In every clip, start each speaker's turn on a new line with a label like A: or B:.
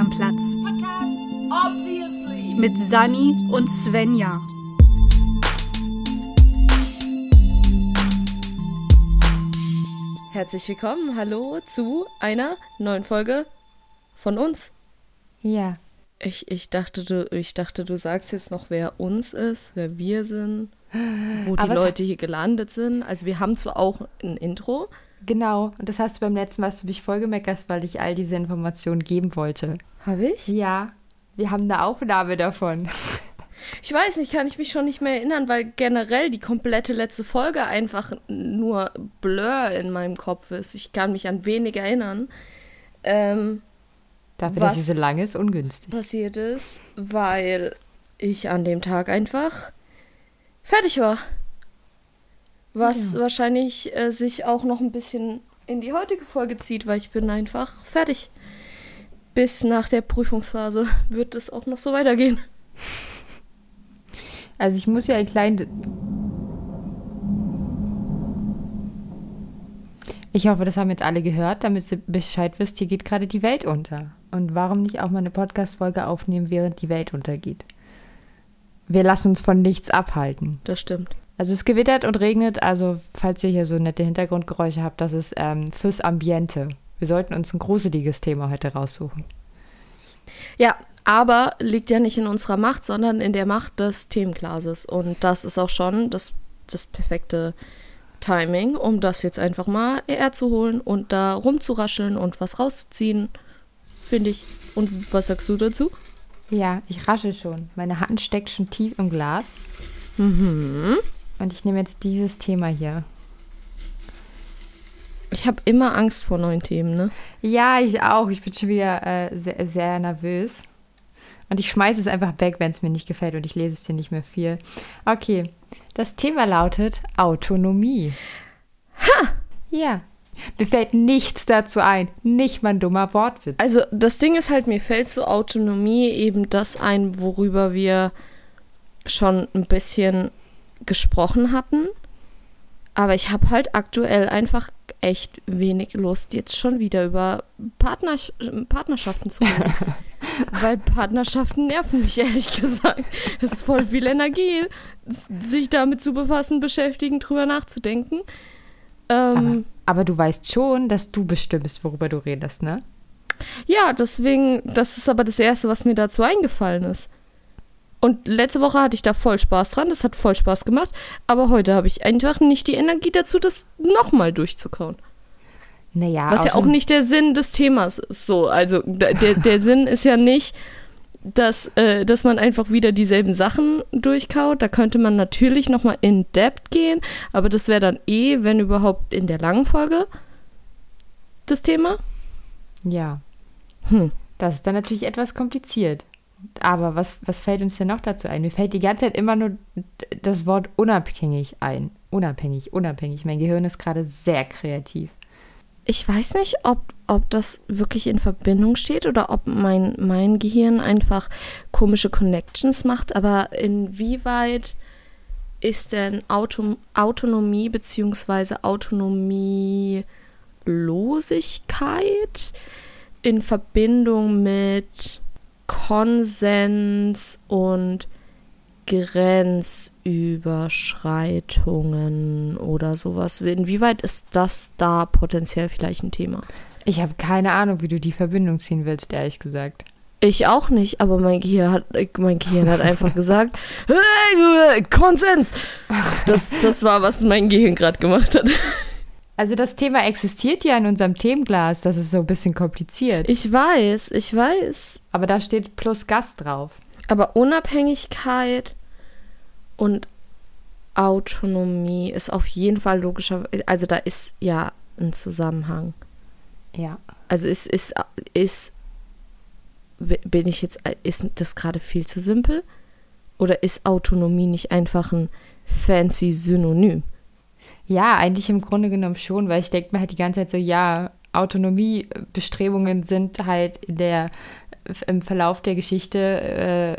A: am Platz. Mit Sani und Svenja.
B: Herzlich willkommen, hallo zu einer neuen Folge von uns.
C: Ja.
B: Ich, ich, dachte, du, ich dachte, du sagst jetzt noch, wer uns ist, wer wir sind, wo die
C: Aber
B: Leute hier gelandet sind. Also wir haben zwar auch ein Intro,
C: Genau. Und das hast du beim letzten Mal, hast du mich voll gemeckert, weil ich all diese Informationen geben wollte.
B: habe ich?
C: Ja. Wir haben eine Aufnahme davon.
B: Ich weiß nicht, kann ich mich schon nicht mehr erinnern, weil generell die komplette letzte Folge einfach nur Blur in meinem Kopf ist. Ich kann mich an wenig erinnern. Ähm,
C: Dafür, dass sie so lang ist, ungünstig.
B: passiert ist, weil ich an dem Tag einfach fertig war. Was wahrscheinlich äh, sich auch noch ein bisschen in die heutige Folge zieht, weil ich bin einfach fertig. Bis nach der Prüfungsphase wird es auch noch so weitergehen.
C: Also ich muss ja ein klein... Ich hoffe, das haben jetzt alle gehört, damit ihr Bescheid wisst, hier geht gerade die Welt unter. Und warum nicht auch mal eine Podcast-Folge aufnehmen, während die Welt untergeht? Wir lassen uns von nichts abhalten.
B: Das stimmt.
C: Also es gewittert und regnet, also falls ihr hier so nette Hintergrundgeräusche habt, das ist ähm, fürs Ambiente. Wir sollten uns ein gruseliges Thema heute raussuchen.
B: Ja, aber liegt ja nicht in unserer Macht, sondern in der Macht des Themenglases. Und das ist auch schon das, das perfekte Timing, um das jetzt einfach mal herzuholen und da rumzurascheln und was rauszuziehen, finde ich. Und was sagst du dazu?
C: Ja, ich rasche schon. Meine Hand steckt schon tief im Glas.
B: Mhm.
C: Und ich nehme jetzt dieses Thema hier.
B: Ich habe immer Angst vor neuen Themen, ne?
C: Ja, ich auch. Ich bin schon wieder äh, sehr, sehr nervös. Und ich schmeiße es einfach weg, wenn es mir nicht gefällt und ich lese es dir nicht mehr viel. Okay, das Thema lautet Autonomie. Ha! Ja. Mir fällt nichts dazu ein. Nicht mal ein dummer Wortwitz.
B: Also das Ding ist halt, mir fällt zur Autonomie eben das ein, worüber wir schon ein bisschen gesprochen hatten. Aber ich habe halt aktuell einfach echt wenig Lust, jetzt schon wieder über Partners Partnerschaften zu reden. Weil Partnerschaften nerven mich ehrlich gesagt. Es ist voll viel Energie, sich damit zu befassen, beschäftigen, drüber nachzudenken.
C: Aber,
B: Ähm,
C: aber du weißt schon, dass du bestimmst, worüber du redest, ne?
B: Ja, deswegen, das ist aber das Erste, was mir dazu eingefallen ist. Und letzte Woche hatte ich da voll Spaß dran, das hat voll Spaß gemacht, aber heute habe ich einfach nicht die Energie dazu, das nochmal durchzukauen.
C: Naja,
B: Was ja auch nicht der Sinn des Themas ist. So, also der, der, Sinn ist ja nicht, dass, äh, dass man einfach wieder dieselben Sachen durchkaut. Da könnte man natürlich nochmal in Depth gehen, aber das wäre dann eh, wenn überhaupt, in der langen Folge das Thema.
C: Ja,
B: Hm.
C: das ist dann natürlich etwas kompliziert. Aber was, was fällt uns denn noch dazu ein? Mir fällt die ganze Zeit immer nur das Wort unabhängig ein. Unabhängig, unabhängig. Mein Gehirn ist gerade sehr kreativ.
B: Ich weiß nicht, ob, ob das wirklich in Verbindung steht oder ob mein, mein Gehirn einfach komische Connections macht, aber inwieweit ist denn Auto, Autonomie bzw. Autonomielosigkeit in Verbindung mit Konsens und Grenzüberschreitungen oder sowas. Inwieweit ist das da potenziell vielleicht ein Thema?
C: Ich habe keine Ahnung, wie du die Verbindung ziehen willst, ehrlich gesagt.
B: Ich auch nicht, aber mein Gehirn hat, mein Gehirn hat einfach gesagt, hey, Konsens. Das, das war, was mein Gehirn gerade gemacht hat.
C: Also das Thema existiert ja in unserem Themenglas. Das ist so ein bisschen kompliziert.
B: Ich weiß, ich weiß.
C: Aber da steht plus Gast drauf.
B: Aber Unabhängigkeit und Autonomie ist auf jeden Fall logischer. Also da ist ja ein Zusammenhang.
C: Ja.
B: Also ist, ist, ist, bin ich jetzt, ist das gerade viel zu simpel? Oder ist Autonomie nicht einfach ein fancy Synonym?
C: Ja, eigentlich im Grunde genommen schon, weil ich denke mir halt die ganze Zeit so, ja, Autonomiebestrebungen sind halt in der, im Verlauf der Geschichte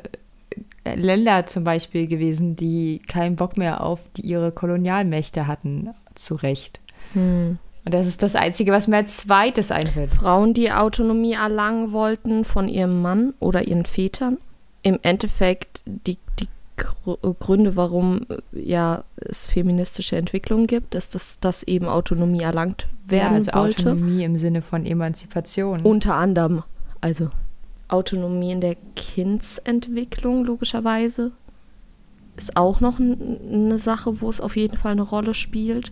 C: äh, Länder zum Beispiel gewesen, die keinen Bock mehr auf die ihre Kolonialmächte hatten, zu Recht.
B: Hm.
C: Und das ist das Einzige, was mir als zweites einfällt.
B: Frauen, die Autonomie erlangen wollten von ihrem Mann oder ihren Vätern. Im Endeffekt die, die Gründe, warum ja es feministische Entwicklung gibt, ist, dass das eben Autonomie erlangt werden ja, also wollte.
C: Autonomie im Sinne von Emanzipation.
B: Unter anderem, also Autonomie in der Kindsentwicklung logischerweise ist auch noch eine Sache, wo es auf jeden Fall eine Rolle spielt.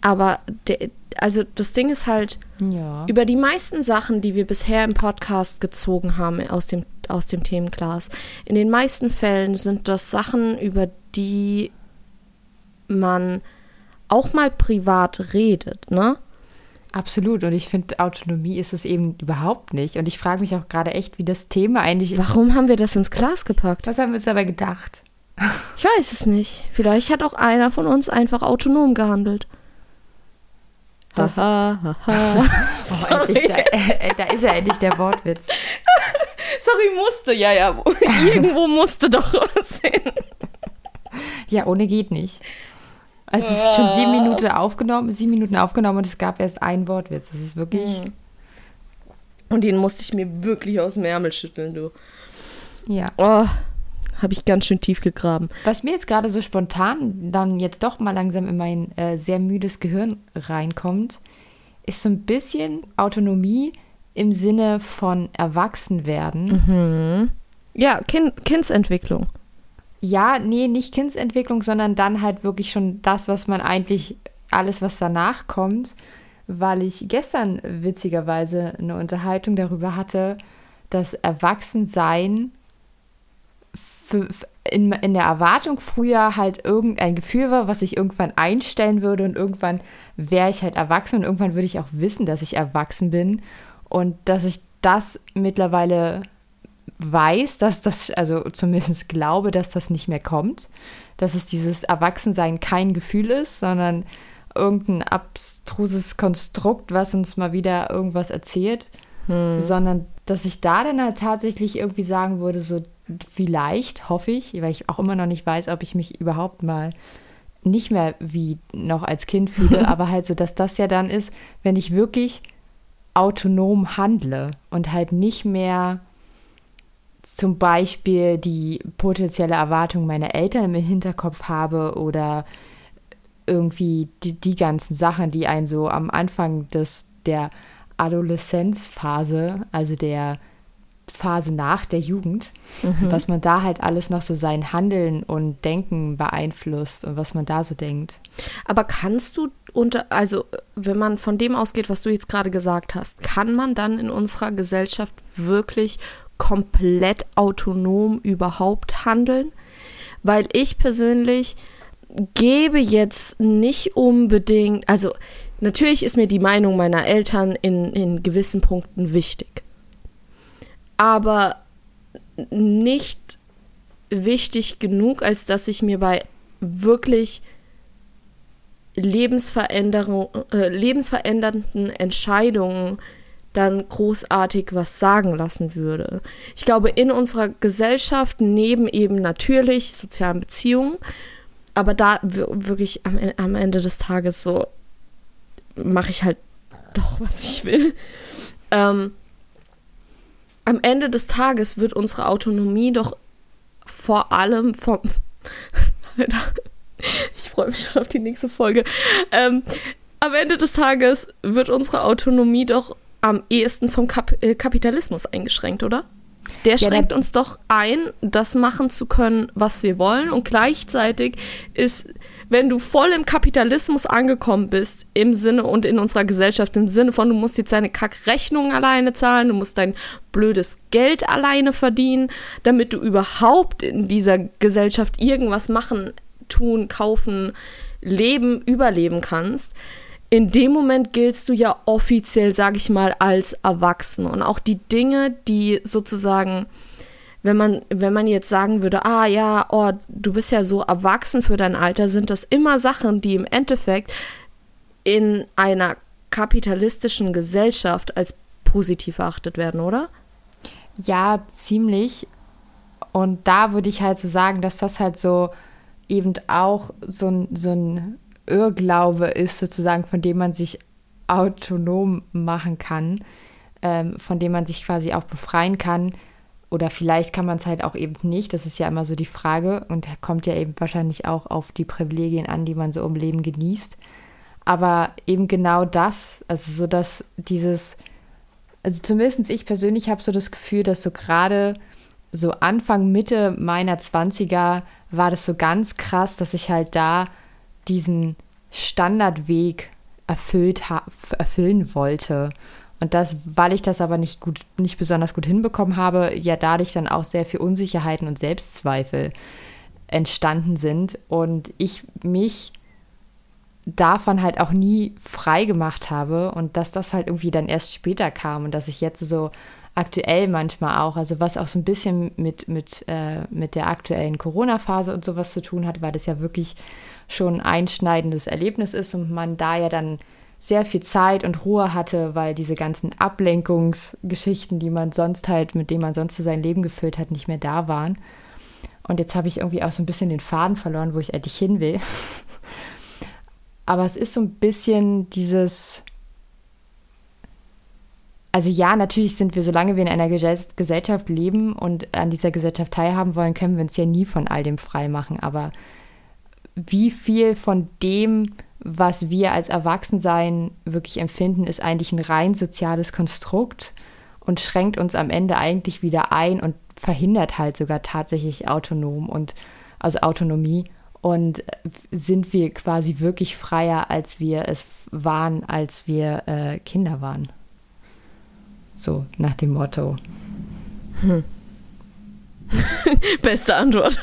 B: Aber der, also das Ding ist halt, ja. über die meisten Sachen, die wir bisher im Podcast gezogen haben aus dem, aus dem Themenglas, in den meisten Fällen sind das Sachen, über die man auch mal privat redet, ne?
C: Absolut. Und ich finde, Autonomie ist es eben überhaupt nicht. Und ich frage mich auch gerade echt, wie das Thema eigentlich.
B: Warum haben wir das ins Glas gepackt?
C: Was haben wir uns dabei gedacht?
B: Ich weiß es nicht. Vielleicht hat auch einer von uns einfach autonom gehandelt.
C: Das, ha, ha, ha. oh, endlich, da, äh, da, ist ja endlich der Wortwitz.
B: Sorry, musste, ja, ja. Irgendwo musste doch was hin.
C: Ja, ohne geht nicht. Also es ist schon sieben Minuten aufgenommen, sieben Minuten aufgenommen und es gab erst einen Wortwitz. Das ist wirklich. Hm.
B: Und den musste ich mir wirklich aus dem Ärmel schütteln, du.
C: Ja.
B: Oh habe ich ganz schön tief gegraben.
C: Was mir jetzt gerade so spontan dann jetzt doch mal langsam in mein äh, sehr müdes Gehirn reinkommt, ist so ein bisschen Autonomie im Sinne von Erwachsenwerden.
B: Mhm. Ja, kind, Kindsentwicklung.
C: Ja, nee, nicht Kindsentwicklung, sondern dann halt wirklich schon das, was man eigentlich, alles, was danach kommt, weil ich gestern witzigerweise eine Unterhaltung darüber hatte, dass Erwachsensein für, in, in der Erwartung früher halt irgendein Gefühl war, was ich irgendwann einstellen würde und irgendwann wäre ich halt erwachsen und irgendwann würde ich auch wissen, dass ich erwachsen bin und dass ich das mittlerweile weiß, dass das, also zumindest glaube, dass das nicht mehr kommt, dass es dieses Erwachsensein kein Gefühl ist, sondern irgendein abstruses Konstrukt, was uns mal wieder irgendwas erzählt, hm. sondern dass ich da dann halt tatsächlich irgendwie sagen würde, so vielleicht, hoffe ich, weil ich auch immer noch nicht weiß, ob ich mich überhaupt mal nicht mehr wie noch als Kind fühle, aber halt so, dass das ja dann ist, wenn ich wirklich autonom handle und halt nicht mehr zum Beispiel die potenzielle Erwartung meiner Eltern im Hinterkopf habe oder irgendwie die, die ganzen Sachen, die einen so am Anfang des, der Adoleszenzphase, also der Phase nach der Jugend, mhm. was man da halt alles noch so sein Handeln und Denken beeinflusst und was man da so denkt.
B: Aber kannst du unter, also wenn man von dem ausgeht, was du jetzt gerade gesagt hast, kann man dann in unserer Gesellschaft wirklich komplett autonom überhaupt handeln? Weil ich persönlich gebe jetzt nicht unbedingt, also natürlich ist mir die Meinung meiner Eltern in, in gewissen Punkten wichtig aber nicht wichtig genug, als dass ich mir bei wirklich Lebensveränderung, äh, lebensverändernden Entscheidungen dann großartig was sagen lassen würde. Ich glaube, in unserer Gesellschaft neben eben natürlich sozialen Beziehungen, aber da wirklich am, am Ende des Tages so mache ich halt doch, was ich will. Ähm, am Ende des Tages wird unsere Autonomie doch vor allem vom. ich freue mich schon auf die nächste Folge. Ähm, am Ende des Tages wird unsere Autonomie doch am ehesten vom Kap äh, Kapitalismus eingeschränkt, oder? Der schränkt ja, uns doch ein, das machen zu können, was wir wollen. Und gleichzeitig ist wenn du voll im Kapitalismus angekommen bist, im Sinne und in unserer Gesellschaft, im Sinne von, du musst jetzt deine Kackrechnungen alleine zahlen, du musst dein blödes Geld alleine verdienen, damit du überhaupt in dieser Gesellschaft irgendwas machen, tun, kaufen, leben, überleben kannst. In dem Moment giltst du ja offiziell, sag ich mal, als erwachsen. Und auch die Dinge, die sozusagen wenn man, wenn man jetzt sagen würde, ah ja, oh, du bist ja so erwachsen für dein Alter, sind das immer Sachen, die im Endeffekt in einer kapitalistischen Gesellschaft als positiv erachtet werden, oder?
C: Ja, ziemlich. Und da würde ich halt so sagen, dass das halt so eben auch so ein, so ein Irrglaube ist, sozusagen, von dem man sich autonom machen kann, ähm, von dem man sich quasi auch befreien kann. Oder vielleicht kann man es halt auch eben nicht. Das ist ja immer so die Frage und kommt ja eben wahrscheinlich auch auf die Privilegien an, die man so im Leben genießt. Aber eben genau das, also so dass dieses, also zumindest ich persönlich habe so das Gefühl, dass so gerade so Anfang, Mitte meiner 20er war das so ganz krass, dass ich halt da diesen Standardweg erfüllt erfüllen wollte. Und das, weil ich das aber nicht gut, nicht besonders gut hinbekommen habe, ja dadurch dann auch sehr viel Unsicherheiten und Selbstzweifel entstanden sind und ich mich davon halt auch nie frei gemacht habe und dass das halt irgendwie dann erst später kam und dass ich jetzt so aktuell manchmal auch, also was auch so ein bisschen mit, mit, äh, mit der aktuellen Corona-Phase und sowas zu tun hat, weil das ja wirklich schon ein einschneidendes Erlebnis ist und man da ja dann sehr viel Zeit und Ruhe hatte, weil diese ganzen Ablenkungsgeschichten, die man sonst halt, mit denen man sonst sein Leben gefüllt hat, nicht mehr da waren. Und jetzt habe ich irgendwie auch so ein bisschen den Faden verloren, wo ich eigentlich hin will. Aber es ist so ein bisschen dieses, also ja, natürlich sind wir, solange wir in einer Gesellschaft leben und an dieser Gesellschaft teilhaben wollen, können wir uns ja nie von all dem frei machen. Aber wie viel von dem, was wir als Erwachsensein wirklich empfinden, ist eigentlich ein rein soziales Konstrukt und schränkt uns am Ende eigentlich wieder ein und verhindert halt sogar tatsächlich autonom und also Autonomie und sind wir quasi wirklich freier, als wir es waren, als wir äh, Kinder waren. So nach dem Motto. Hm.
B: Beste Antwort.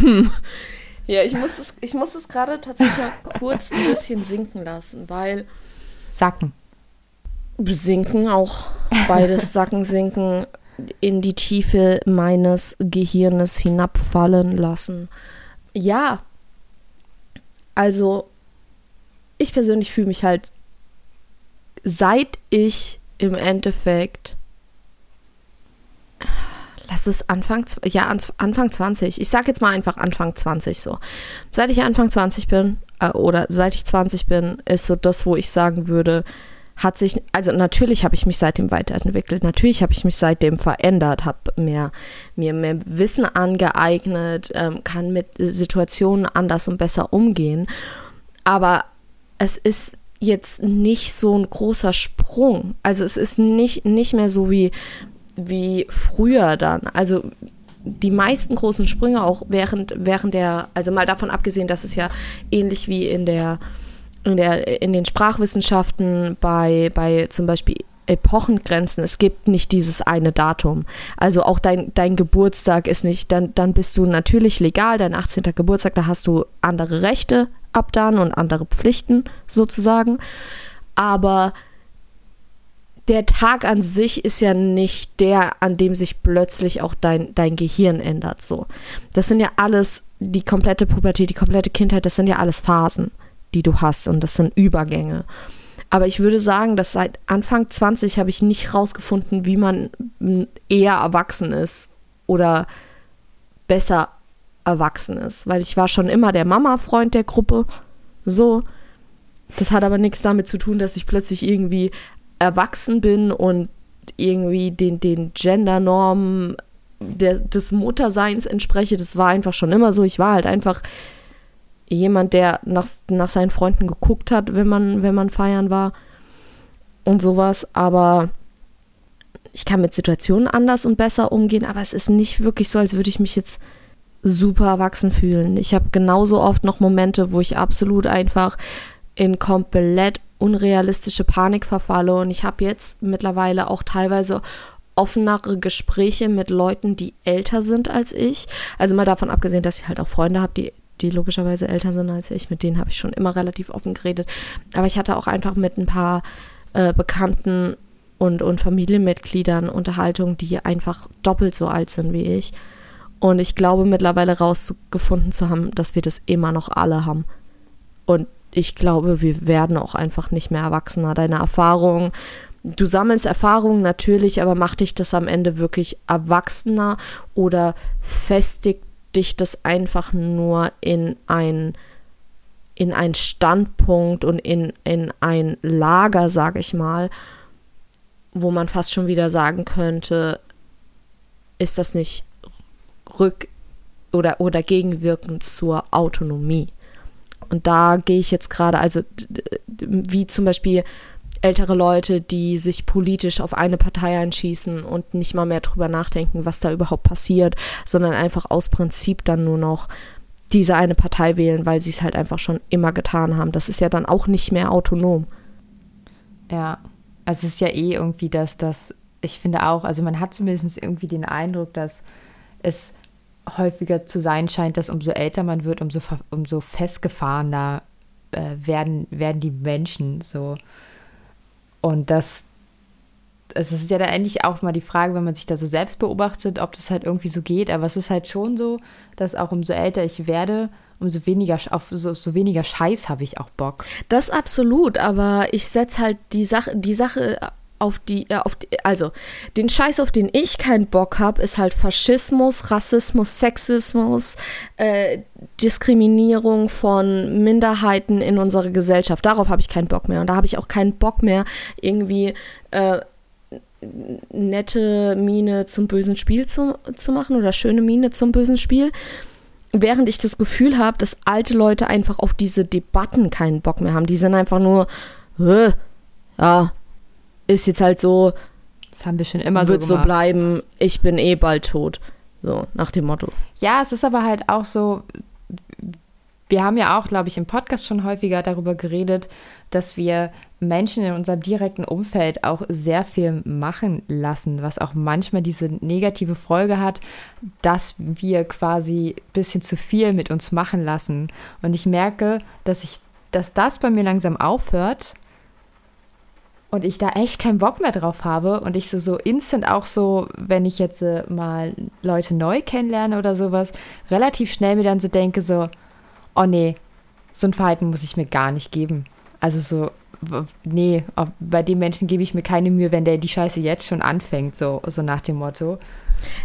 B: Hm. Ja, ich muss es, ich muss es gerade tatsächlich mal kurz ein bisschen sinken lassen, weil.
C: Sacken.
B: Sinken auch. Beides sacken, sinken, in die Tiefe meines Gehirnes hinabfallen lassen. Ja. Also, ich persönlich fühle mich halt, seit ich im Endeffekt, lass es Anfang, ja, Anfang 20. Ich sag jetzt mal einfach Anfang 20 so. Seit ich Anfang 20 bin, äh, oder seit ich 20 bin, ist so das, wo ich sagen würde, hat sich, also natürlich habe ich mich seitdem weiterentwickelt, natürlich habe ich mich seitdem verändert, habe mehr, mir mehr Wissen angeeignet, ähm, kann mit Situationen anders und besser umgehen. Aber es ist jetzt nicht so ein großer Sprung. Also es ist nicht, nicht mehr so wie, wie früher dann. Also die meisten großen Sprünge auch während, während der, also mal davon abgesehen, dass es ja ähnlich wie in der, in der, in den Sprachwissenschaften bei, bei zum Beispiel Epochengrenzen, es gibt nicht dieses eine Datum. Also auch dein, dein Geburtstag ist nicht, dann, dann bist du natürlich legal, dein 18. Geburtstag, da hast du andere Rechte, ab dann und andere Pflichten sozusagen. Aber der Tag an sich ist ja nicht der, an dem sich plötzlich auch dein, dein Gehirn ändert. So. Das sind ja alles, die komplette Pubertät, die komplette Kindheit, das sind ja alles Phasen, die du hast und das sind Übergänge. Aber ich würde sagen, dass seit Anfang 20 habe ich nicht rausgefunden, wie man eher erwachsen ist oder besser erwachsen ist, weil ich war schon immer der Mama-Freund der Gruppe. So. Das hat aber nichts damit zu tun, dass ich plötzlich irgendwie erwachsen bin und irgendwie den, den Gendernormen der, des Mutterseins entspreche. Das war einfach schon immer so. Ich war halt einfach jemand, der nach, nach seinen Freunden geguckt hat, wenn man, wenn man feiern war und sowas. Aber ich kann mit Situationen anders und besser umgehen, aber es ist nicht wirklich so, als würde ich mich jetzt super erwachsen fühlen. Ich habe genauso oft noch Momente, wo ich absolut einfach in komplett unrealistische Panik verfalle und ich habe jetzt mittlerweile auch teilweise offenere Gespräche mit Leuten, die älter sind als ich. Also mal davon abgesehen, dass ich halt auch Freunde habe, die die logischerweise älter sind als ich. Mit denen habe ich schon immer relativ offen geredet. Aber ich hatte auch einfach mit ein paar äh, Bekannten und, und Familienmitgliedern Unterhaltungen, die einfach doppelt so alt sind wie ich. Und ich glaube mittlerweile rausgefunden zu haben, dass wir das immer noch alle haben. Und ich glaube, wir werden auch einfach nicht mehr erwachsener. Deine Erfahrungen, du sammelst Erfahrungen natürlich, aber macht dich das am Ende wirklich erwachsener oder festigt dich das einfach nur in ein in einen Standpunkt und in, in ein Lager, sage ich mal, wo man fast schon wieder sagen könnte, ist das nicht rück oder, oder gegenwirkend zur Autonomie. Und da gehe ich jetzt gerade, also wie zum Beispiel ältere Leute, die sich politisch auf eine Partei einschießen und nicht mal mehr drüber nachdenken, was da überhaupt passiert, sondern einfach aus Prinzip dann nur noch diese eine Partei wählen, weil sie es halt einfach schon immer getan haben. Das ist ja dann auch nicht mehr autonom.
C: Ja, also es ist ja eh irgendwie, dass das, ich finde auch, also man hat zumindest irgendwie den Eindruck, dass es häufiger zu sein scheint, dass umso älter man wird, umso, umso festgefahrener äh, werden, werden die Menschen so. Und das, also es ist ja dann endlich auch mal die Frage, wenn man sich da so selbst beobachtet, ob das halt irgendwie so geht. Aber es ist halt schon so, dass auch umso älter ich werde, umso weniger auf so, so weniger Scheiß habe ich auch Bock.
B: Das absolut, aber ich setze halt die Sache, die Sache auf die, äh, auf die, also den Scheiß, auf den ich keinen Bock habe, ist halt Faschismus, Rassismus, Sexismus, äh, Diskriminierung von Minderheiten in unserer Gesellschaft. Darauf habe ich keinen Bock mehr. Und da habe ich auch keinen Bock mehr, irgendwie äh, nette Miene zum bösen Spiel zu, zu machen oder schöne Miene zum bösen Spiel. Während ich das Gefühl habe, dass alte Leute einfach auf diese Debatten keinen Bock mehr haben. Die sind einfach nur, äh, ja, ist jetzt halt so,
C: das haben wir schon immer
B: wird
C: so,
B: so bleiben, ich bin eh bald tot. So, nach dem Motto.
C: Ja, es ist aber halt auch so, wir haben ja auch, glaube ich, im Podcast schon häufiger darüber geredet, dass wir Menschen in unserem direkten Umfeld auch sehr viel machen lassen, was auch manchmal diese negative Folge hat, dass wir quasi ein bisschen zu viel mit uns machen lassen. Und ich merke, dass ich, dass das bei mir langsam aufhört und ich da echt keinen Bock mehr drauf habe und ich so, so instant auch so, wenn ich jetzt äh, mal Leute neu kennenlerne oder sowas, relativ schnell mir dann so denke, so, oh nee, so ein Verhalten muss ich mir gar nicht geben. Also so, nee, bei dem Menschen gebe ich mir keine Mühe, wenn der die Scheiße jetzt schon anfängt, so, so nach dem Motto.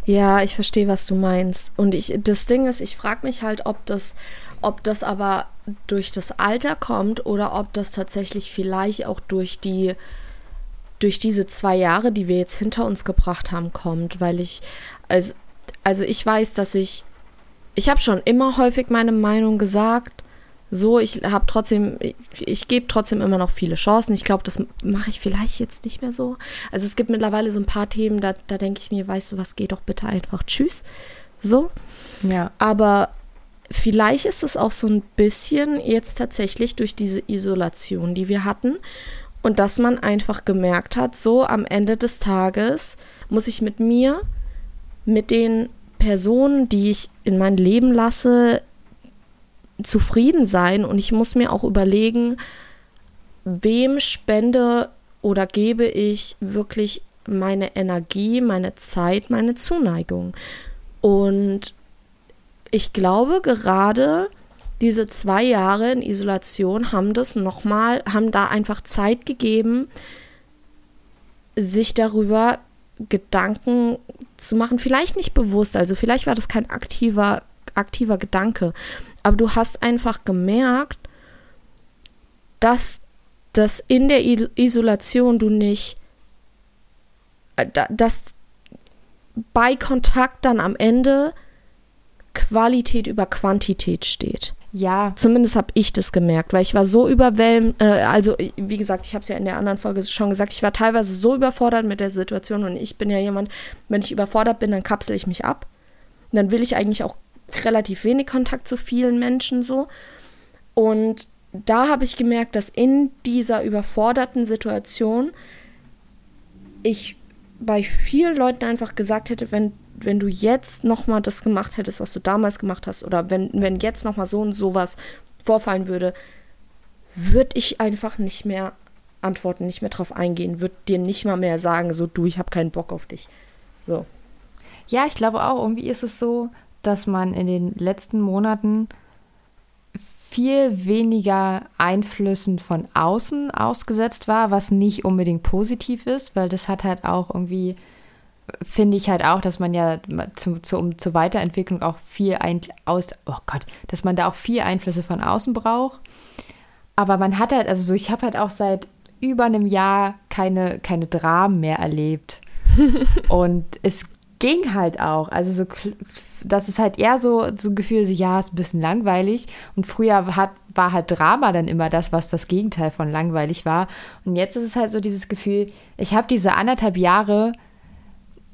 B: Ja, ich verstehe, was du meinst. Und ich, das Ding ist, ich frage mich halt, ob das, ob das aber durch das Alter kommt oder ob das tatsächlich vielleicht auch durch die durch diese zwei Jahre, die wir jetzt hinter uns gebracht haben, kommt, weil ich also, also ich weiß, dass ich ich habe schon immer häufig meine Meinung gesagt. So, ich habe trotzdem, ich, ich gebe trotzdem immer noch viele Chancen. Ich glaube, das mache ich vielleicht jetzt nicht mehr so. Also es gibt mittlerweile so ein paar Themen, da, da denke ich mir, weißt du was, geh doch bitte einfach tschüss. So.
C: Ja.
B: Aber vielleicht ist es auch so ein bisschen jetzt tatsächlich durch diese Isolation, die wir hatten. Und dass man einfach gemerkt hat, so am Ende des Tages muss ich mit mir, mit den Personen, die ich in mein Leben lasse, zufrieden sein. Und ich muss mir auch überlegen, wem spende oder gebe ich wirklich meine Energie, meine Zeit, meine Zuneigung. Und ich glaube, gerade diese zwei Jahre in Isolation haben das nochmal, haben da einfach Zeit gegeben, sich darüber Gedanken zu machen. Vielleicht nicht bewusst, also vielleicht war das kein aktiver, aktiver Gedanke, aber du hast einfach gemerkt, dass das in der Isolation du nicht, äh, dass bei Kontakt dann am Ende Qualität über Quantität steht.
C: Ja.
B: Zumindest habe ich das gemerkt, weil ich war so überwältigt, äh, also wie gesagt, ich habe es ja in der anderen Folge schon gesagt, ich war teilweise so überfordert mit der Situation und ich bin ja jemand, wenn ich überfordert bin, dann kapsel ich mich ab. Und dann will ich eigentlich auch relativ wenig Kontakt zu vielen Menschen so. Und da habe ich gemerkt, dass in dieser überforderten Situation ich bei vielen Leuten einfach gesagt hätte, wenn wenn du jetzt nochmal das gemacht hättest, was du damals gemacht hast, oder wenn, wenn jetzt nochmal so und sowas vorfallen würde, würde ich einfach nicht mehr antworten, nicht mehr drauf eingehen, würde dir nicht mal mehr sagen, so du, ich habe keinen Bock auf dich. So.
C: Ja, ich glaube auch, irgendwie ist es so, dass man in den letzten Monaten viel weniger Einflüssen von außen ausgesetzt war, was nicht unbedingt positiv ist, weil das hat halt auch irgendwie finde ich halt auch, dass man ja zu, zu, um, zur Weiterentwicklung auch viel ein, aus, oh Gott, dass man da auch viel Einflüsse von außen braucht. Aber man hat halt, also so, ich habe halt auch seit über einem Jahr keine, keine Dramen mehr erlebt. und es ging halt auch. Also so, das ist halt eher so, so ein Gefühl, so ja, ist ein bisschen langweilig. Und früher hat, war halt Drama dann immer das, was das Gegenteil von langweilig war. Und jetzt ist es halt so dieses Gefühl, ich habe diese anderthalb Jahre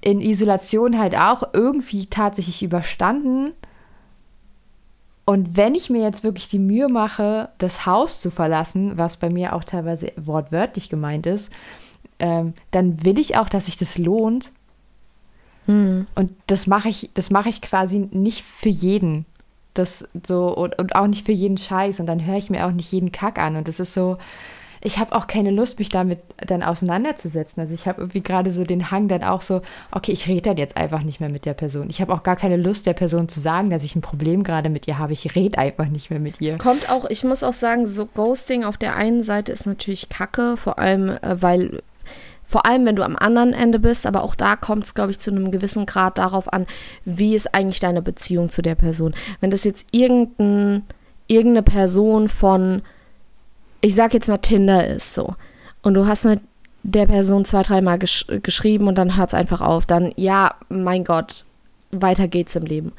C: in Isolation halt auch irgendwie tatsächlich überstanden. Und wenn ich mir jetzt wirklich die Mühe mache, das Haus zu verlassen, was bei mir auch teilweise wortwörtlich gemeint ist, ähm, dann will ich auch, dass sich das lohnt. Mhm. Und das mache ich, das mache ich quasi nicht für jeden. Das so und, und auch nicht für jeden Scheiß. Und dann höre ich mir auch nicht jeden Kack an. Und das ist so, ich habe auch keine Lust, mich damit dann auseinanderzusetzen. Also ich habe irgendwie gerade so den Hang dann auch so, okay, ich rede dann jetzt einfach nicht mehr mit der Person. Ich habe auch gar keine Lust, der Person zu sagen, dass ich ein Problem gerade mit ihr habe. Ich rede einfach nicht mehr mit ihr.
B: Es kommt auch, ich muss auch sagen, so Ghosting auf der einen Seite ist natürlich kacke, vor allem, äh, weil vor allem, wenn du am anderen Ende bist, aber auch da kommt es, glaube ich, zu einem gewissen Grad darauf an, wie ist eigentlich deine Beziehung zu der Person. Wenn das jetzt irgendein, irgendeine Person von ich sag jetzt mal Tinder ist so und du hast mit der Person zwei, dreimal gesch geschrieben und dann hört es einfach auf, dann ja, mein Gott, weiter geht's im Leben.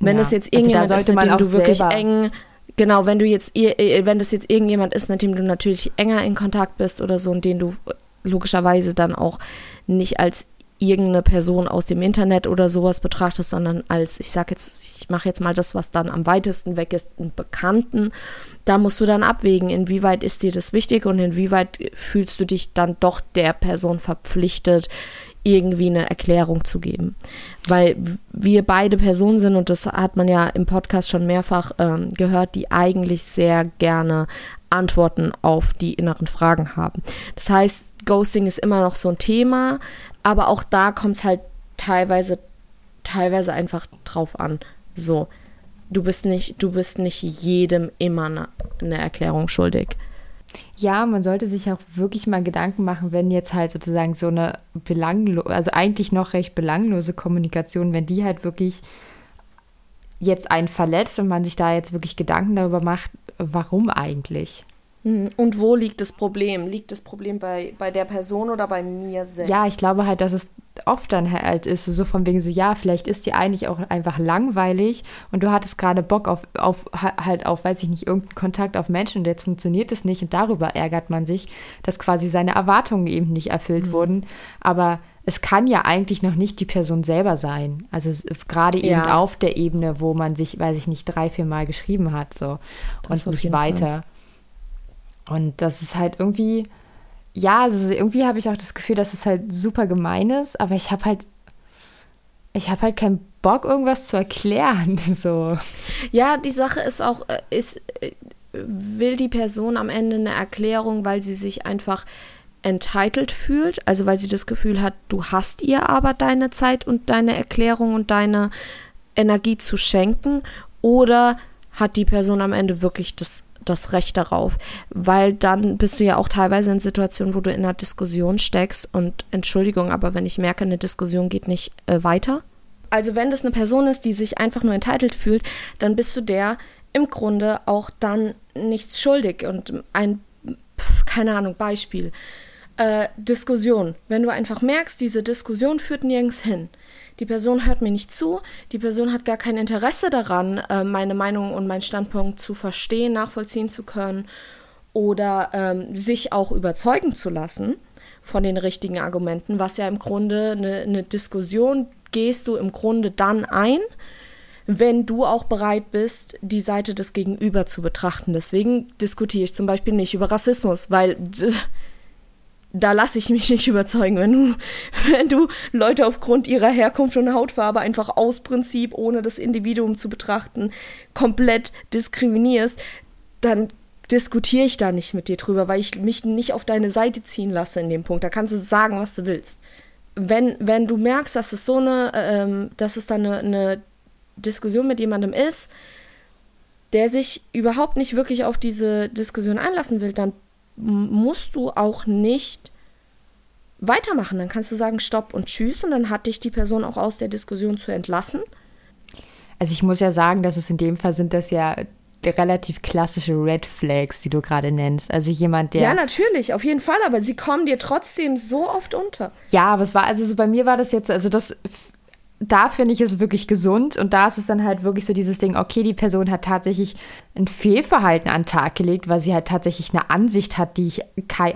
B: Wenn ja. das jetzt also irgendjemand also ist, mit dem du wirklich eng, genau, wenn du jetzt, äh, wenn das jetzt irgendjemand ist, mit dem du natürlich enger in Kontakt bist oder so und den du logischerweise dann auch nicht als irgendeine Person aus dem Internet oder sowas betrachtest, sondern als, ich sag jetzt, ich mache jetzt mal das, was dann am weitesten weg ist, einen Bekannten. Da musst du dann abwägen, inwieweit ist dir das wichtig und inwieweit fühlst du dich dann doch der Person verpflichtet, irgendwie eine Erklärung zu geben. Weil wir beide Personen sind, und das hat man ja im Podcast schon mehrfach ähm, gehört, die eigentlich sehr gerne Antworten auf die inneren Fragen haben. Das heißt, Ghosting ist immer noch so ein Thema, aber auch da kommt es halt teilweise, teilweise einfach drauf an. So, du bist nicht, du bist nicht jedem immer eine, eine Erklärung schuldig.
C: Ja, man sollte sich auch wirklich mal Gedanken machen, wenn jetzt halt sozusagen so eine belanglose, also eigentlich noch recht belanglose Kommunikation, wenn die halt wirklich jetzt einen verletzt und man sich da jetzt wirklich Gedanken darüber macht, warum eigentlich?
B: Mhm. Und wo liegt das Problem? Liegt das Problem bei, bei der Person oder bei mir selbst?
C: Ja, ich glaube halt, dass es oft dann halt ist, so von wegen so, ja, vielleicht ist dir eigentlich auch einfach langweilig und du hattest gerade Bock auf, auf, halt auf, weiß ich nicht, irgendeinen Kontakt auf Menschen und jetzt funktioniert es nicht und darüber ärgert man sich, dass quasi seine Erwartungen eben nicht erfüllt mhm. wurden. Aber es kann ja eigentlich noch nicht die Person selber sein. Also gerade eben ja. auf der Ebene, wo man sich, weiß ich nicht, drei, vier Mal geschrieben hat, so das und nicht weiter. Fall. Und das ist halt irgendwie, ja, also irgendwie habe ich auch das Gefühl, dass es halt super gemein ist, aber ich habe halt, ich habe halt keinen Bock, irgendwas zu erklären. So.
B: Ja, die Sache ist auch, äh, ist, äh, will die Person am Ende eine Erklärung, weil sie sich einfach entitled fühlt, also weil sie das Gefühl hat, du hast ihr aber deine Zeit und deine Erklärung und deine Energie zu schenken, oder hat die Person am Ende wirklich das das Recht darauf, weil dann bist du ja auch teilweise in Situationen, wo du in einer Diskussion steckst und Entschuldigung, aber wenn ich merke, eine Diskussion geht nicht äh, weiter. Also wenn das eine Person ist, die sich einfach nur entitled fühlt, dann bist du der im Grunde auch dann nichts schuldig und ein, pf, keine Ahnung, Beispiel. Äh, Diskussion. Wenn du einfach merkst, diese Diskussion führt nirgends hin, die Person hört mir nicht zu, die Person hat gar kein Interesse daran, äh, meine Meinung und meinen Standpunkt zu verstehen, nachvollziehen zu können oder ähm, sich auch überzeugen zu lassen von den richtigen Argumenten, was ja im Grunde eine, eine Diskussion gehst du im Grunde dann ein, wenn du auch bereit bist, die Seite des Gegenüber zu betrachten. Deswegen diskutiere ich zum Beispiel nicht über Rassismus, weil da lasse ich mich nicht überzeugen, wenn du, wenn du Leute aufgrund ihrer Herkunft und Hautfarbe einfach aus Prinzip, ohne das Individuum zu betrachten, komplett diskriminierst, dann diskutiere ich da nicht mit dir drüber, weil ich mich nicht auf deine Seite ziehen lasse in dem Punkt. Da kannst du sagen, was du willst. Wenn, wenn du merkst, dass es so eine, ähm, dass es dann eine, eine Diskussion mit jemandem ist, der sich überhaupt nicht wirklich auf diese Diskussion einlassen will, dann musst du auch nicht weitermachen. Dann kannst du sagen Stopp und Tschüss und dann hat dich die Person auch aus der Diskussion zu entlassen.
C: Also ich muss ja sagen, dass es in dem Fall sind das ja relativ klassische Red Flags, die du gerade nennst. Also jemand, der.
B: Ja, natürlich, auf jeden Fall, aber sie kommen dir trotzdem so oft unter.
C: Ja, aber es war, also so bei mir war das jetzt, also das da finde ich es wirklich gesund und da ist es dann halt wirklich so dieses Ding, okay, die Person hat tatsächlich ein Fehlverhalten an den Tag gelegt, weil sie halt tatsächlich eine Ansicht hat, die ich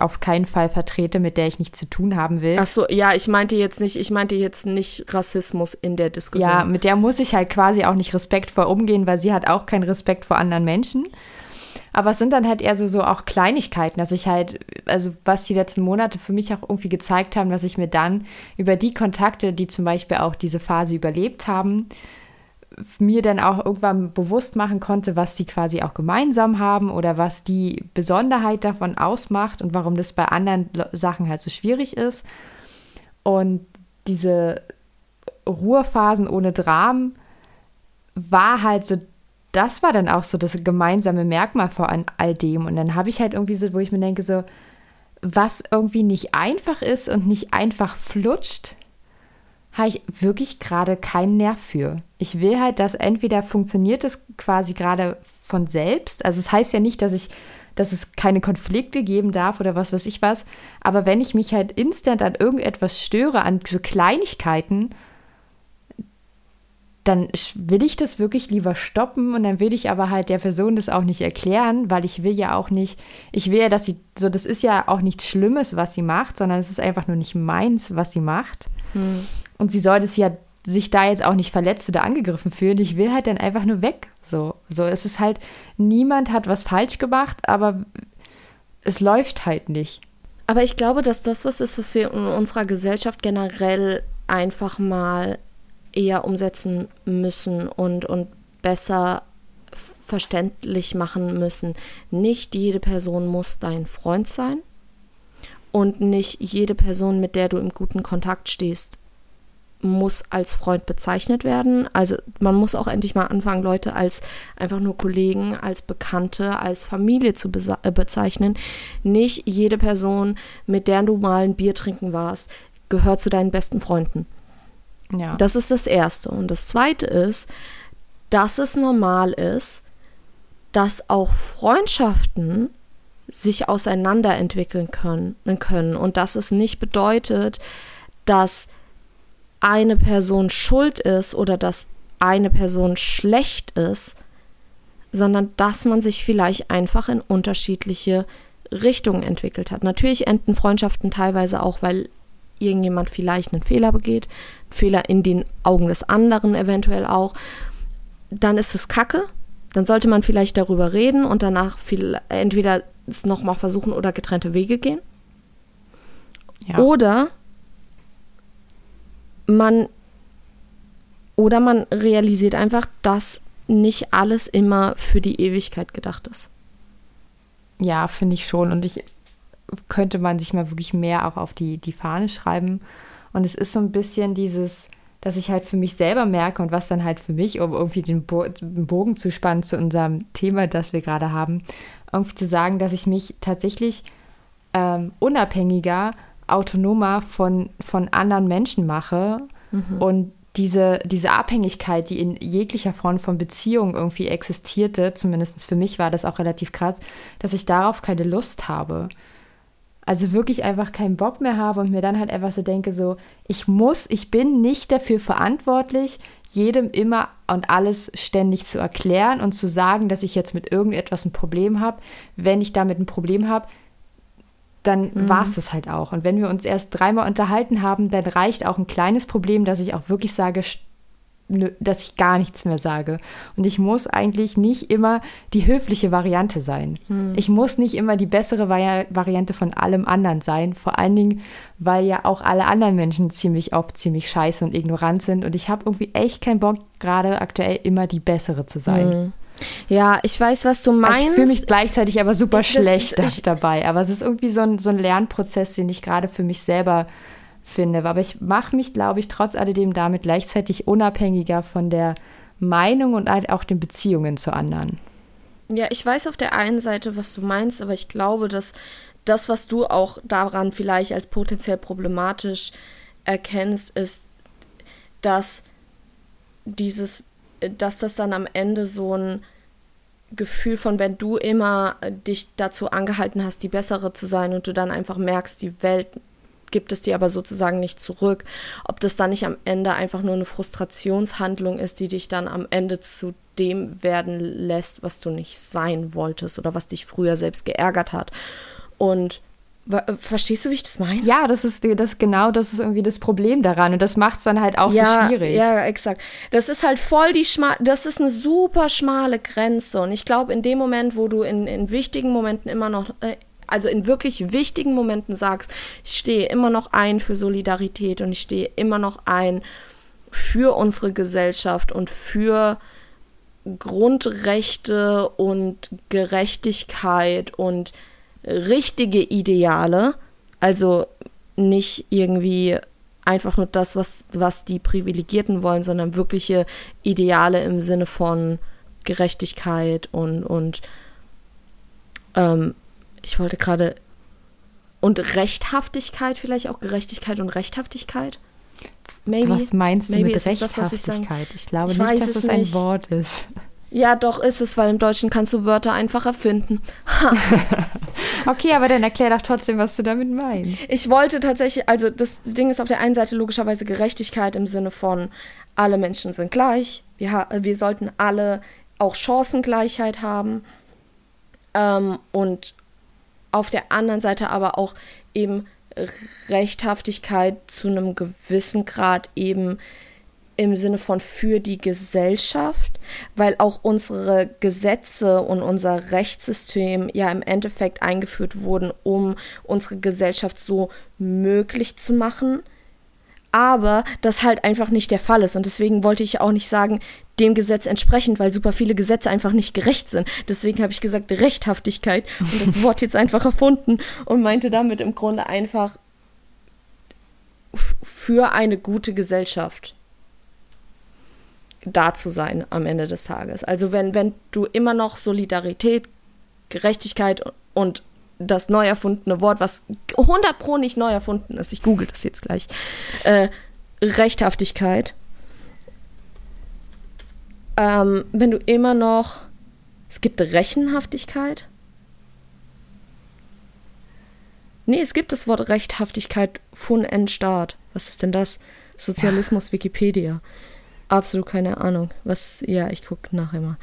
C: auf keinen Fall vertrete, mit der ich nichts zu tun haben will.
B: Ach so, ja, ich meinte jetzt nicht, ich meinte jetzt nicht Rassismus in der Diskussion.
C: Ja, mit der muss ich halt quasi auch nicht respektvoll umgehen, weil sie hat auch keinen Respekt vor anderen Menschen. Aber es sind dann halt eher so, so auch Kleinigkeiten, dass ich halt, also was die letzten Monate für mich auch irgendwie gezeigt haben, dass ich mir dann über die Kontakte, die zum Beispiel auch diese Phase überlebt haben, mir dann auch irgendwann bewusst machen konnte, was die quasi auch gemeinsam haben oder was die Besonderheit davon ausmacht und warum das bei anderen Sachen halt so schwierig ist. Und diese Ruhephasen ohne Dramen war halt so das war dann auch so das gemeinsame Merkmal vor all dem. Und dann habe ich halt irgendwie so, wo ich mir denke, so, was irgendwie nicht einfach ist und nicht einfach flutscht, habe ich wirklich gerade keinen Nerv für. Ich will halt, dass entweder funktioniert es quasi gerade von selbst. Also es das heißt ja nicht, dass ich, dass es keine Konflikte geben darf oder was weiß ich was. Aber wenn ich mich halt instant an irgendetwas störe, an so Kleinigkeiten, dann will ich das wirklich lieber stoppen und dann will ich aber halt der Person das auch nicht erklären, weil ich will ja auch nicht, ich will ja, dass sie, so das ist ja auch nichts Schlimmes, was sie macht, sondern es ist einfach nur nicht meins, was sie macht. Hm. Und sie sollte es ja sich da jetzt auch nicht verletzt oder angegriffen fühlen. Ich will halt dann einfach nur weg. So, so es ist halt, niemand hat was falsch gemacht, aber es läuft halt nicht.
B: Aber ich glaube, dass das was ist, was wir in unserer Gesellschaft generell einfach mal eher umsetzen müssen und, und besser verständlich machen müssen. Nicht jede Person muss dein Freund sein und nicht jede Person, mit der du im guten Kontakt stehst, muss als Freund bezeichnet werden. Also man muss auch endlich mal anfangen, Leute als einfach nur Kollegen, als Bekannte, als Familie zu äh, bezeichnen. Nicht jede Person, mit der du mal ein Bier trinken warst, gehört zu deinen besten Freunden. Ja. Das ist das Erste. Und das Zweite ist, dass es normal ist, dass auch Freundschaften sich auseinanderentwickeln können, können und dass es nicht bedeutet, dass eine Person schuld ist oder dass eine Person schlecht ist, sondern dass man sich vielleicht einfach in unterschiedliche Richtungen entwickelt hat. Natürlich enden Freundschaften teilweise auch, weil irgendjemand vielleicht einen Fehler begeht, Fehler in den Augen des anderen eventuell auch, dann ist es Kacke. Dann sollte man vielleicht darüber reden und danach viel, entweder es nochmal versuchen oder getrennte Wege gehen. Ja. Oder man oder man realisiert einfach, dass nicht alles immer für die Ewigkeit gedacht ist.
C: Ja, finde ich schon. Und ich könnte man sich mal wirklich mehr auch auf die, die Fahne schreiben. Und es ist so ein bisschen dieses, dass ich halt für mich selber merke und was dann halt für mich, um irgendwie den, Bo den Bogen zu spannen zu unserem Thema, das wir gerade haben, irgendwie zu sagen, dass ich mich tatsächlich ähm, unabhängiger, autonomer von, von anderen Menschen mache mhm. und diese, diese Abhängigkeit, die in jeglicher Form von Beziehung irgendwie existierte, zumindest für mich war das auch relativ krass, dass ich darauf keine Lust habe. Also wirklich einfach keinen Bock mehr habe und mir dann halt einfach so denke, so, ich muss, ich bin nicht dafür verantwortlich, jedem immer und alles ständig zu erklären und zu sagen, dass ich jetzt mit irgendetwas ein Problem habe. Wenn ich damit ein Problem habe, dann mhm. war es das halt auch. Und wenn wir uns erst dreimal unterhalten haben, dann reicht auch ein kleines Problem, dass ich auch wirklich sage, dass ich gar nichts mehr sage. Und ich muss eigentlich nicht immer die höfliche Variante sein. Hm. Ich muss nicht immer die bessere Vari Variante von allem anderen sein. Vor allen Dingen, weil ja auch alle anderen Menschen ziemlich oft ziemlich scheiße und ignorant sind. Und ich habe irgendwie echt keinen Bock, gerade aktuell immer die bessere zu sein. Hm.
B: Ja, ich weiß, was du meinst.
C: Ich fühle mich gleichzeitig aber super ich, schlecht ich, dabei. Aber es ist irgendwie so ein, so ein Lernprozess, den ich gerade für mich selber finde. Aber ich mache mich, glaube ich, trotz alledem damit gleichzeitig unabhängiger von der Meinung und halt auch den Beziehungen zu anderen.
B: Ja, ich weiß auf der einen Seite, was du meinst, aber ich glaube, dass das, was du auch daran vielleicht als potenziell problematisch erkennst, ist, dass dieses, dass das dann am Ende so ein Gefühl von, wenn du immer dich dazu angehalten hast, die bessere zu sein und du dann einfach merkst, die Welt gibt es dir aber sozusagen nicht zurück, ob das dann nicht am Ende einfach nur eine Frustrationshandlung ist, die dich dann am Ende zu dem werden lässt, was du nicht sein wolltest oder was dich früher selbst geärgert hat. Und Verstehst du, wie ich das meine?
C: Ja, das ist das genau, das ist irgendwie das Problem daran und das macht es dann halt auch
B: ja,
C: so schwierig.
B: Ja, exakt. Das ist halt voll die schmal, das ist eine super schmale Grenze und ich glaube, in dem Moment, wo du in, in wichtigen Momenten immer noch, äh, also in wirklich wichtigen Momenten sagst, ich stehe immer noch ein für Solidarität und ich stehe immer noch ein für unsere Gesellschaft und für Grundrechte und Gerechtigkeit und richtige Ideale, also nicht irgendwie einfach nur das, was, was die Privilegierten wollen, sondern wirkliche Ideale im Sinne von Gerechtigkeit und, und ähm, ich wollte gerade und Rechthaftigkeit vielleicht auch Gerechtigkeit und Rechthaftigkeit.
C: Maybe. Was meinst du Maybe mit Rechthaftigkeit? Das, ich, ich, glaube ich nicht, dass es das ein Wort ist.
B: Ja, doch ist es, weil im Deutschen kannst du Wörter einfach erfinden.
C: okay, aber dann erklär doch trotzdem, was du damit meinst.
B: Ich wollte tatsächlich, also das Ding ist auf der einen Seite logischerweise Gerechtigkeit im Sinne von, alle Menschen sind gleich, wir, wir sollten alle auch Chancengleichheit haben. Ähm, und auf der anderen Seite aber auch eben Rechthaftigkeit zu einem gewissen Grad eben im Sinne von für die Gesellschaft, weil auch unsere Gesetze und unser Rechtssystem ja im Endeffekt eingeführt wurden, um unsere Gesellschaft so möglich zu machen, aber das halt einfach nicht der Fall ist. Und deswegen wollte ich auch nicht sagen, dem Gesetz entsprechend, weil super viele Gesetze einfach nicht gerecht sind. Deswegen habe ich gesagt Rechthaftigkeit und das Wort jetzt einfach erfunden und meinte damit im Grunde einfach für eine gute Gesellschaft da zu sein am Ende des Tages. Also wenn, wenn du immer noch Solidarität, Gerechtigkeit und das neu erfundene Wort, was 100 pro nicht neu erfunden ist, ich google das jetzt gleich, äh, Rechthaftigkeit, ähm, wenn du immer noch, es gibt Rechenhaftigkeit. Nee, es gibt das Wort Rechthaftigkeit von Endstaat. Was ist denn das? Sozialismus Wikipedia absolut keine Ahnung. Was, ja, ich gucke nachher mal.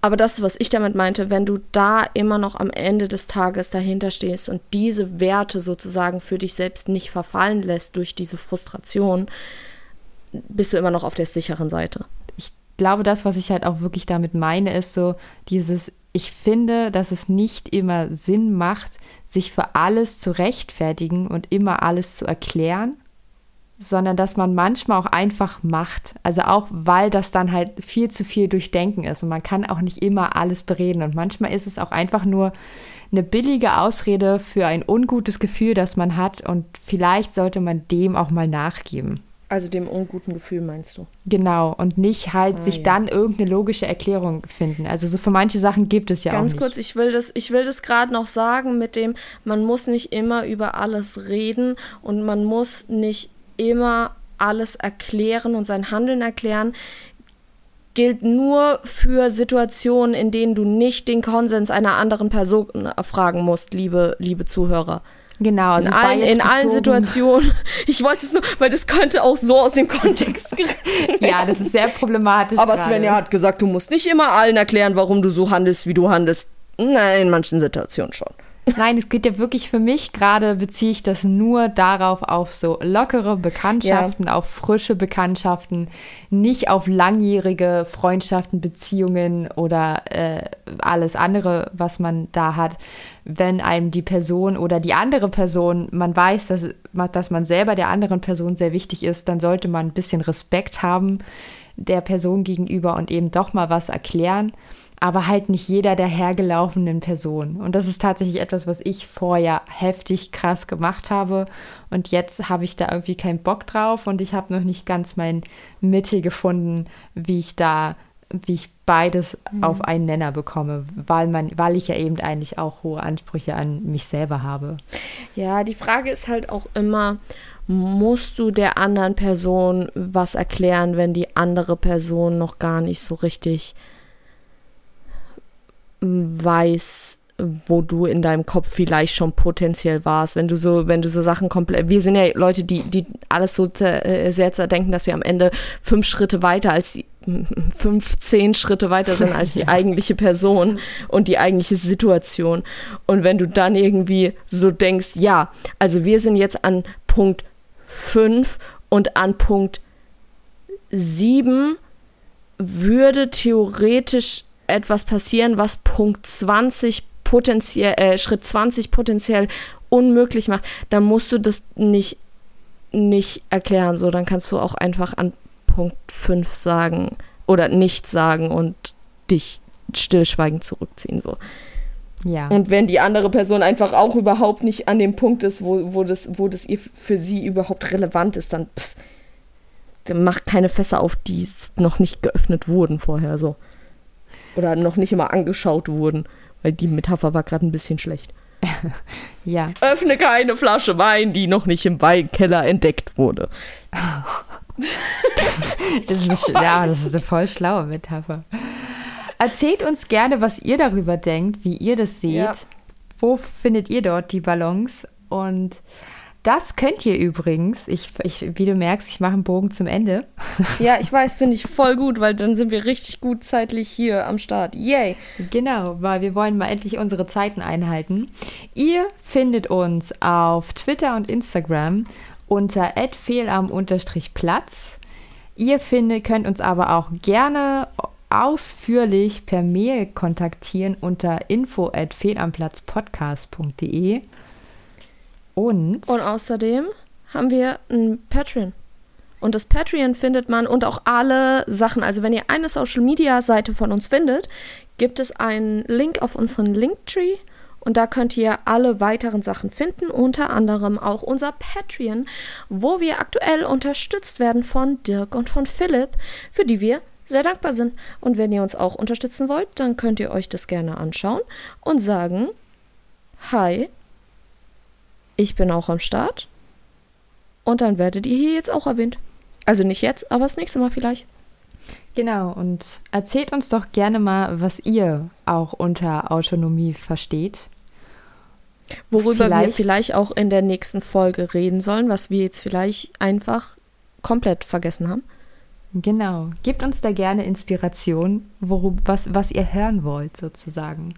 B: Aber das, was ich damit meinte, wenn du da immer noch am Ende des Tages dahinter stehst und diese Werte sozusagen für dich selbst nicht verfallen lässt durch diese Frustration, bist du immer noch auf der sicheren Seite.
C: Ich glaube, das, was ich halt auch wirklich damit meine, ist so dieses, ich finde, dass es nicht immer Sinn macht, sich für alles zu rechtfertigen und immer alles zu erklären, sondern dass man manchmal auch einfach macht. Also auch, weil das dann halt viel zu viel durchdenken ist und man kann auch nicht immer alles bereden und manchmal ist es auch einfach nur eine billige Ausrede für ein ungutes Gefühl, das man hat und vielleicht sollte man dem auch mal nachgeben.
B: Also dem unguten Gefühl meinst du?
C: Genau, und nicht halt ah, sich ja. dann irgendeine logische Erklärung finden. Also so für manche Sachen gibt es ja
B: Ganz
C: auch.
B: Ganz kurz, ich will das, ich will das gerade noch sagen mit dem, man muss nicht immer über alles reden und man muss nicht immer alles erklären und sein Handeln erklären, gilt nur für Situationen, in denen du nicht den Konsens einer anderen Person erfragen musst, liebe, liebe Zuhörer.
C: Genau,
B: also in, allen, in allen Situationen. Ich wollte es nur, weil das könnte auch so aus dem Kontext
C: gerissen Ja, das ist sehr problematisch.
B: Aber gerade. Svenja hat gesagt, du musst nicht immer allen erklären, warum du so handelst, wie du handelst. Nein, in manchen Situationen schon.
C: Nein, es geht ja wirklich für mich gerade, beziehe ich das nur darauf, auf so lockere Bekanntschaften, ja. auf frische Bekanntschaften, nicht auf langjährige Freundschaften, Beziehungen oder äh, alles andere, was man da hat. Wenn einem die Person oder die andere Person, man weiß, dass, dass man selber der anderen Person sehr wichtig ist, dann sollte man ein bisschen Respekt haben der Person gegenüber und eben doch mal was erklären aber halt nicht jeder der hergelaufenen Person. Und das ist tatsächlich etwas, was ich vorher heftig krass gemacht habe. Und jetzt habe ich da irgendwie keinen Bock drauf und ich habe noch nicht ganz mein Mittel gefunden, wie ich da wie ich beides mhm. auf einen Nenner bekomme, weil man, weil ich ja eben eigentlich auch hohe Ansprüche an mich selber habe.
B: Ja, die Frage ist halt auch immer, musst du der anderen Person was erklären, wenn die andere Person noch gar nicht so richtig weiß, wo du in deinem Kopf vielleicht schon potenziell warst, wenn du so, wenn du so Sachen komplett, wir sind ja Leute, die, die alles so äh, sehr zerdenken, dass wir am Ende fünf Schritte weiter als die, fünf, zehn Schritte weiter sind als die ja. eigentliche Person und die eigentliche Situation. Und wenn du dann irgendwie so denkst, ja, also wir sind jetzt an Punkt fünf und an Punkt sieben würde theoretisch etwas passieren, was Punkt 20 potenziell, äh, Schritt 20 potenziell unmöglich macht, dann musst du das nicht, nicht erklären. So, dann kannst du auch einfach an Punkt 5 sagen oder nichts sagen und dich stillschweigend zurückziehen. So. Ja. Und wenn die andere Person einfach auch überhaupt nicht an dem Punkt ist, wo, wo, das, wo das ihr für sie überhaupt relevant ist, dann, dann macht keine Fässer auf, die noch nicht geöffnet wurden vorher so. Oder noch nicht immer angeschaut wurden weil die Metapher war gerade ein bisschen schlecht.
C: ja.
B: Öffne keine Flasche Wein, die noch nicht im Weinkeller entdeckt wurde.
C: das, ist eine, ja, das ist eine voll schlaue Metapher. Erzählt uns gerne, was ihr darüber denkt, wie ihr das seht. Ja. Wo findet ihr dort die Balance? Und das könnt ihr übrigens. Ich, ich, wie du merkst, ich mache einen Bogen zum Ende.
B: Ja, ich weiß, finde ich voll gut, weil dann sind wir richtig gut zeitlich hier am Start. Yay!
C: Genau, weil wir wollen mal endlich unsere Zeiten einhalten. Ihr findet uns auf Twitter und Instagram unter fehlarm-platz. Ihr findet, könnt uns aber auch gerne ausführlich per Mail kontaktieren unter info at fehlarmplatzpodcast.de. Und?
B: Und außerdem haben wir ein Patreon. Und das Patreon findet man und auch alle Sachen. Also wenn ihr eine Social Media Seite von uns findet, gibt es einen Link auf unseren Linktree. Und da könnt ihr alle weiteren Sachen finden, unter anderem auch unser Patreon, wo wir aktuell unterstützt werden von Dirk und von Philipp, für die wir sehr dankbar sind. Und wenn ihr uns auch unterstützen wollt, dann könnt ihr euch das gerne anschauen und sagen, hi, ich bin auch am Start. Und dann werdet ihr hier jetzt auch erwähnt. Also nicht jetzt, aber das nächste Mal vielleicht.
C: Genau, und erzählt uns doch gerne mal, was ihr auch unter Autonomie versteht.
B: Worüber vielleicht, wir vielleicht auch in der nächsten Folge reden sollen, was wir jetzt vielleicht einfach komplett vergessen haben.
C: Genau. Gebt uns da gerne Inspiration, worüber, was, was ihr hören wollt, sozusagen.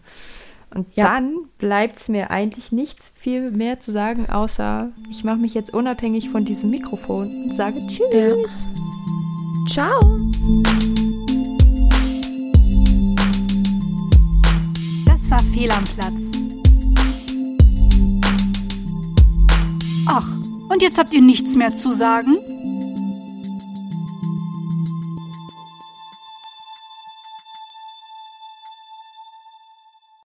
C: Und ja. dann bleibt es mir eigentlich nichts viel mehr zu sagen, außer ich mache mich jetzt unabhängig von diesem Mikrofon und sage Tschüss. Ja.
B: Ciao.
A: Das war Fehl am Platz. Ach, und jetzt habt ihr nichts mehr zu sagen?